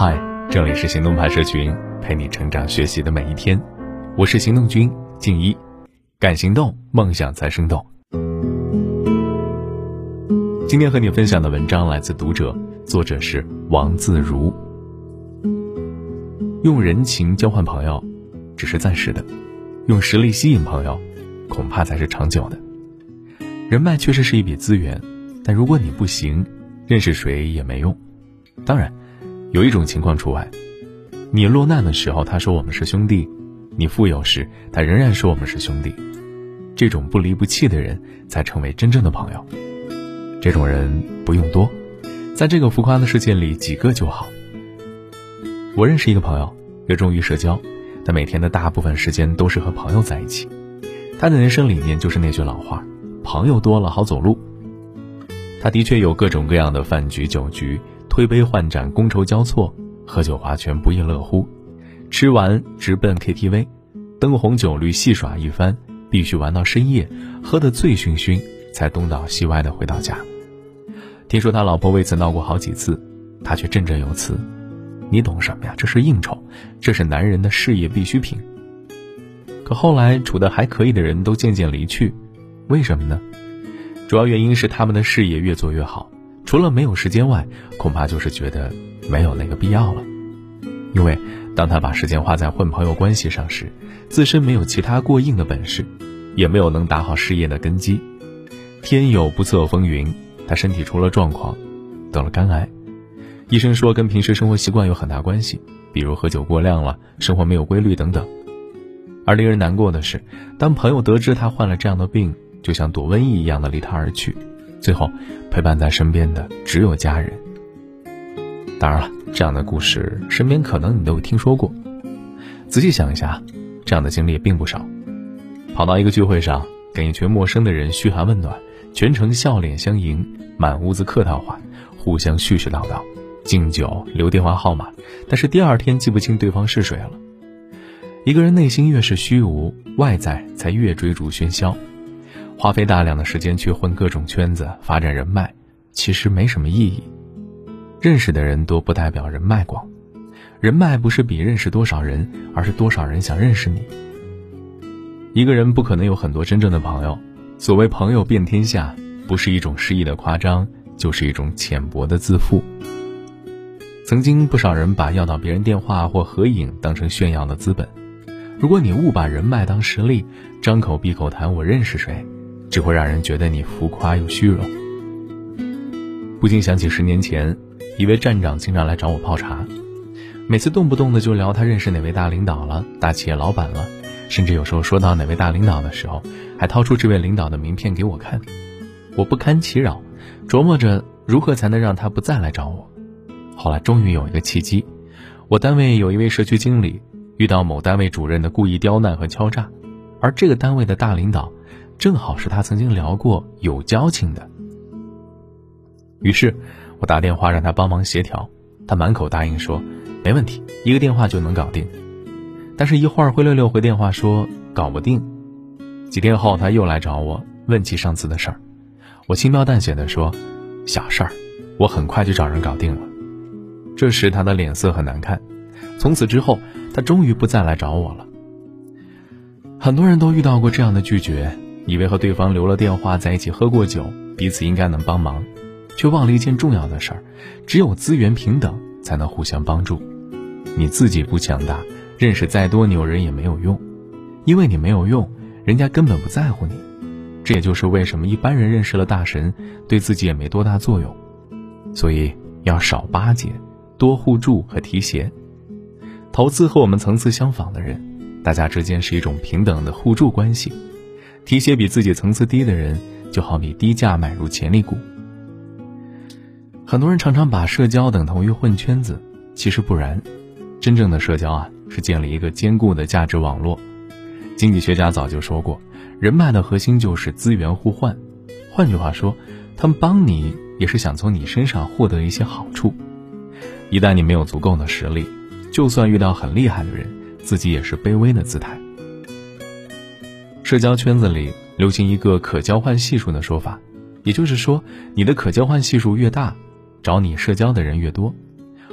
嗨，这里是行动派社群，陪你成长学习的每一天。我是行动君静一，敢行动，梦想才生动。今天和你分享的文章来自读者，作者是王自如。用人情交换朋友，只是暂时的；用实力吸引朋友，恐怕才是长久的。人脉确实是一笔资源，但如果你不行，认识谁也没用。当然。有一种情况除外，你落难的时候，他说我们是兄弟；你富有时，他仍然说我们是兄弟。这种不离不弃的人，才成为真正的朋友。这种人不用多，在这个浮夸的世界里，几个就好。我认识一个朋友，热衷于社交，他每天的大部分时间都是和朋友在一起。他的人生理念就是那句老话：朋友多了好走路。他的确有各种各样的饭局酒局。推杯换盏，觥筹交错，喝酒划拳，不亦乐乎。吃完直奔 KTV，灯红酒绿，戏耍一番，必须玩到深夜，喝得醉醺醺，才东倒西歪的回到家。听说他老婆为此闹过好几次，他却振振有词：“你懂什么呀？这是应酬，这是男人的事业必需品。”可后来处得还可以的人都渐渐离去，为什么呢？主要原因是他们的事业越做越好。除了没有时间外，恐怕就是觉得没有那个必要了。因为当他把时间花在混朋友关系上时，自身没有其他过硬的本事，也没有能打好事业的根基。天有不测风云，他身体出了状况，得了肝癌。医生说跟平时生活习惯有很大关系，比如喝酒过量了、生活没有规律等等。而令人难过的是，当朋友得知他患了这样的病，就像躲瘟疫一样的离他而去。最后，陪伴在身边的只有家人。当然了，这样的故事身边可能你都有听说过。仔细想一下，这样的经历并不少。跑到一个聚会上，跟一群陌生的人嘘寒问暖，全程笑脸相迎，满屋子客套话，互相絮絮叨叨，敬酒留电话号码，但是第二天记不清对方是谁了。一个人内心越是虚无，外在才越追逐喧嚣。花费大量的时间去混各种圈子发展人脉，其实没什么意义。认识的人多不代表人脉广，人脉不是比认识多少人，而是多少人想认识你。一个人不可能有很多真正的朋友。所谓朋友遍天下，不是一种诗意的夸张，就是一种浅薄的自负。曾经不少人把要到别人电话或合影当成炫耀的资本。如果你误把人脉当实力，张口闭口谈我认识谁。只会让人觉得你浮夸又虚荣。不禁想起十年前，一位站长经常来找我泡茶，每次动不动的就聊他认识哪位大领导了、大企业老板了，甚至有时候说到哪位大领导的时候，还掏出这位领导的名片给我看。我不堪其扰，琢磨着如何才能让他不再来找我。后来终于有一个契机，我单位有一位社区经理遇到某单位主任的故意刁难和敲诈，而这个单位的大领导。正好是他曾经聊过有交情的，于是我打电话让他帮忙协调，他满口答应说没问题，一个电话就能搞定。但是，一会儿灰溜溜回电话说搞不定。几天后他又来找我问起上次的事儿，我轻描淡写的说小事儿，我很快就找人搞定了。这时他的脸色很难看，从此之后他终于不再来找我了。很多人都遇到过这样的拒绝。以为和对方留了电话，在一起喝过酒，彼此应该能帮忙，却忘了一件重要的事儿：只有资源平等，才能互相帮助。你自己不强大，认识再多牛人也没有用，因为你没有用，人家根本不在乎你。这也就是为什么一般人认识了大神，对自己也没多大作用。所以要少巴结，多互助和提携。投资和我们层次相仿的人，大家之间是一种平等的互助关系。提携比自己层次低的人，就好比低价买入潜力股。很多人常常把社交等同于混圈子，其实不然。真正的社交啊，是建立一个坚固的价值网络。经济学家早就说过，人脉的核心就是资源互换。换句话说，他们帮你也是想从你身上获得一些好处。一旦你没有足够的实力，就算遇到很厉害的人，自己也是卑微的姿态。社交圈子里流行一个可交换系数的说法，也就是说，你的可交换系数越大，找你社交的人越多。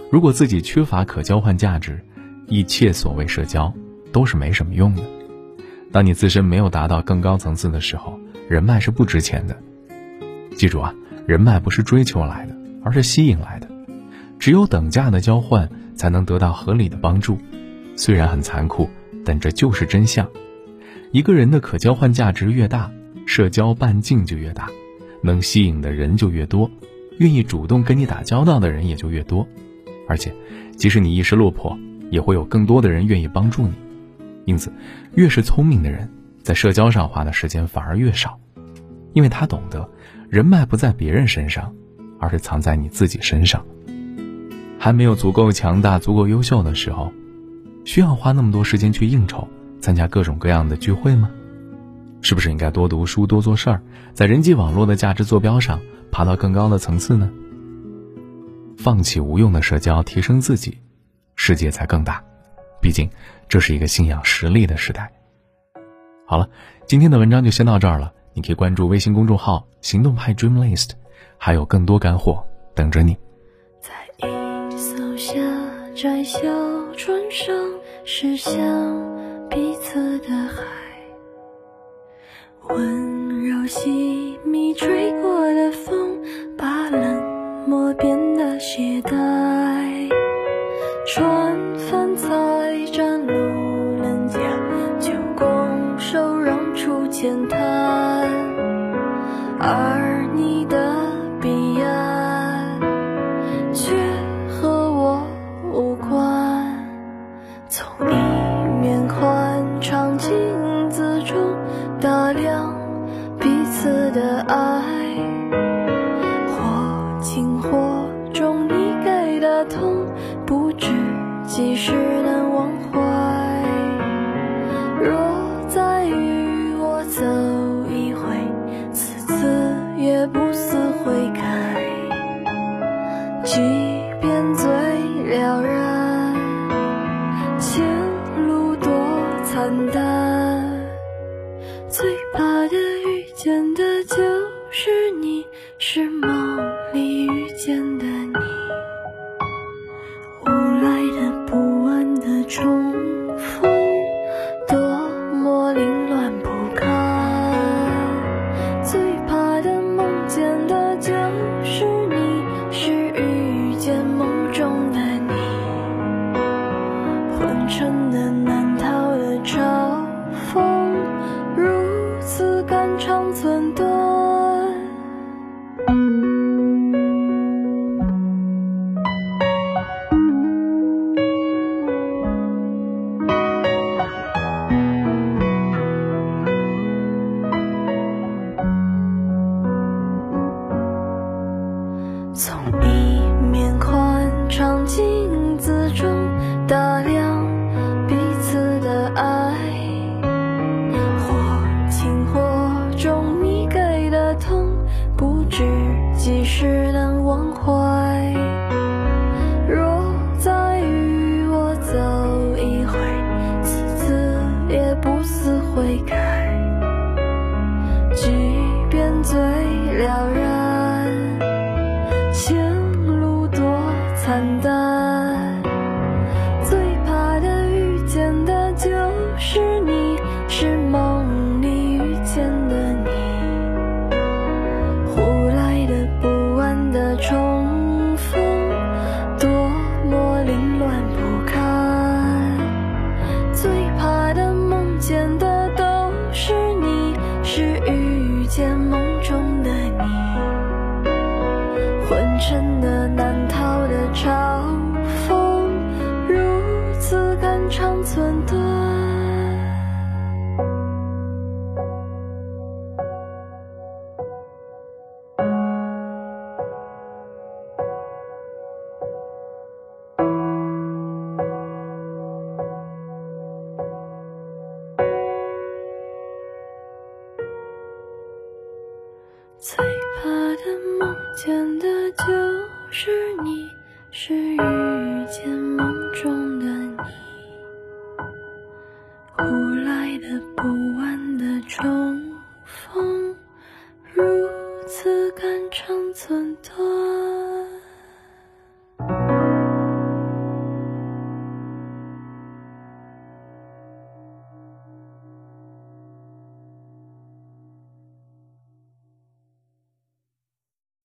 如果自己缺乏可交换价值，一切所谓社交都是没什么用的。当你自身没有达到更高层次的时候，人脉是不值钱的。记住啊，人脉不是追求来的，而是吸引来的。只有等价的交换，才能得到合理的帮助。虽然很残酷，但这就是真相。一个人的可交换价值越大，社交半径就越大，能吸引的人就越多，愿意主动跟你打交道的人也就越多。而且，即使你一时落魄，也会有更多的人愿意帮助你。因此，越是聪明的人，在社交上花的时间反而越少，因为他懂得，人脉不在别人身上，而是藏在你自己身上。还没有足够强大、足够优秀的时候，需要花那么多时间去应酬、参加各种各样的聚会吗？是不是应该多读书、多做事儿，在人际网络的价值坐标上爬到更高的层次呢？放弃无用的社交，提升自己，世界才更大。毕竟，这是一个信仰实力的时代。好了，今天的文章就先到这儿了。你可以关注微信公众号“行动派 Dream List”，还有更多干货等着你。在一艘下窄小船上，驶向彼此的海，温柔细密吹过几时能忘怀。若再与我走一回，此次也不思悔改。即便最了然，前路多惨淡，最怕的遇见的就是你，是梦见最怕的梦见的就是你，是遇见梦中。